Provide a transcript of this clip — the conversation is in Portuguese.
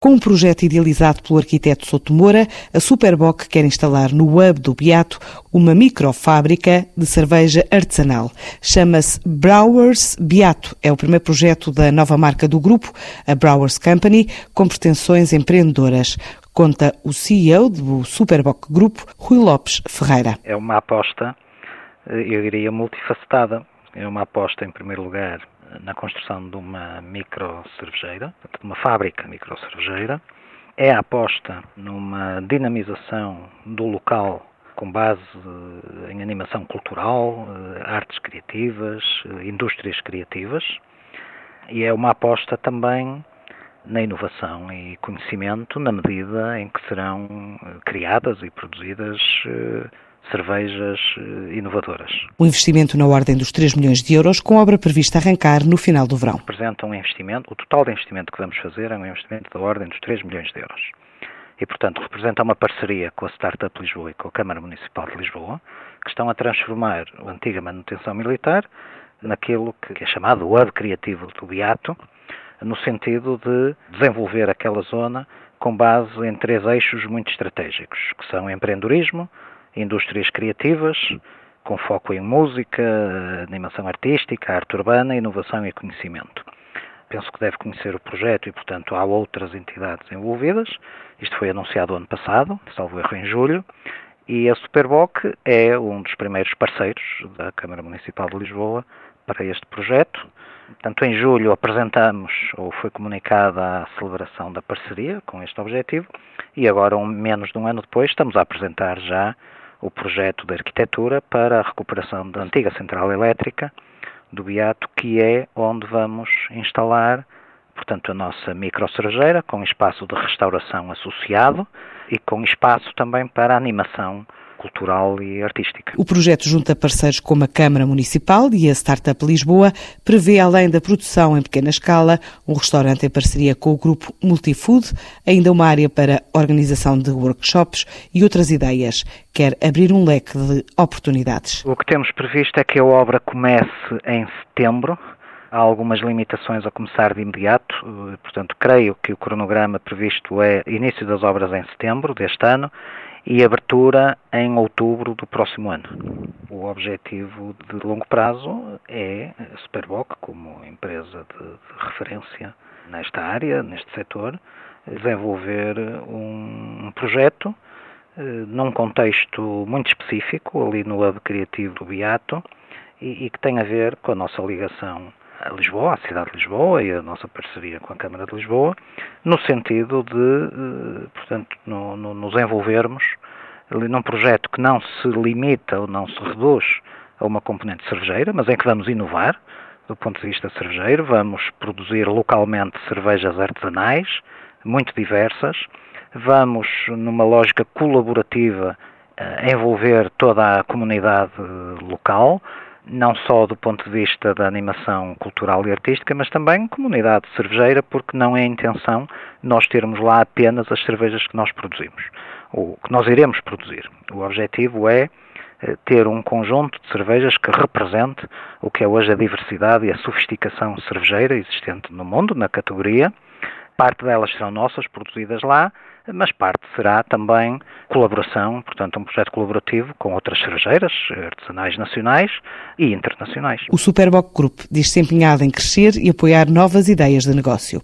Com um projeto idealizado pelo arquiteto Souto Moura, a Superboc quer instalar no hub do Beato uma microfábrica de cerveja artesanal. Chama-se Browers Beato. É o primeiro projeto da nova marca do grupo, a Browers Company, com pretensões empreendedoras. Conta o CEO do Superboc Grupo, Rui Lopes Ferreira. É uma aposta, eh, eu diria, multifacetada. É uma aposta, em primeiro lugar, na construção de uma micro cervejeira, de uma fábrica micro cervejeira. É a aposta numa dinamização do local com base eh, em animação cultural, eh, artes criativas, eh, indústrias criativas. E é uma aposta também na inovação e conhecimento na medida em que serão criadas e produzidas cervejas eh, inovadoras. O investimento na ordem dos 3 milhões de euros, com obra prevista arrancar no final do verão. Representa um investimento, o total de investimento que vamos fazer é um investimento da ordem dos 3 milhões de euros. E, portanto, representa uma parceria com a Startup Lisboa e com a Câmara Municipal de Lisboa, que estão a transformar a antiga manutenção militar naquilo que é chamado Hub Criativo do Beato, no sentido de desenvolver aquela zona com base em três eixos muito estratégicos, que são empreendedorismo, indústrias criativas, com foco em música, animação artística, arte urbana, inovação e conhecimento. Penso que deve conhecer o projeto e, portanto, há outras entidades envolvidas. Isto foi anunciado ano passado, salvo erro em julho, e a Superboc é um dos primeiros parceiros da Câmara Municipal de Lisboa para este projeto. Portanto, em julho apresentamos, ou foi comunicada a celebração da parceria com este objetivo, e agora, um, menos de um ano depois, estamos a apresentar já o projeto de arquitetura para a recuperação da antiga central elétrica do Beato, que é onde vamos instalar, portanto, a nossa microcervejeira, com espaço de restauração associado e com espaço também para animação cultural e artística. O projeto junta parceiros como a Câmara Municipal e a Startup Lisboa, prevê, além da produção em pequena escala, um restaurante em parceria com o grupo Multifood, ainda uma área para organização de workshops e outras ideias. Quer abrir um leque de oportunidades. O que temos previsto é que a obra comece em setembro, há algumas limitações a começar de imediato, portanto, creio que o cronograma previsto é início das obras em setembro deste ano e abertura em outubro do próximo ano. O objetivo de longo prazo é a Superboc, como empresa de, de referência nesta área, neste setor, desenvolver um, um projeto eh, num contexto muito específico, ali no Hub Criativo do Beato, e, e que tem a ver com a nossa ligação a Lisboa, à cidade de Lisboa e a nossa parceria com a Câmara de Lisboa, no sentido de, eh, portanto, no, no, nos envolvermos num projeto que não se limita ou não se reduz a uma componente cervejeira, mas em que vamos inovar do ponto de vista cervejeiro, vamos produzir localmente cervejas artesanais, muito diversas, vamos, numa lógica colaborativa, eh, envolver toda a comunidade local, não só do ponto de vista da animação cultural e artística, mas também comunidade cervejeira, porque não é a intenção nós termos lá apenas as cervejas que nós produzimos, ou que nós iremos produzir. O objetivo é eh, ter um conjunto de cervejas que represente o que é hoje a diversidade e a sofisticação cervejeira existente no mundo, na categoria. Parte delas serão nossas, produzidas lá, mas parte será também colaboração, portanto, um projeto colaborativo com outras cervejeiras artesanais nacionais e internacionais. O Superboc Group diz-se empenhado em crescer e apoiar novas ideias de negócio.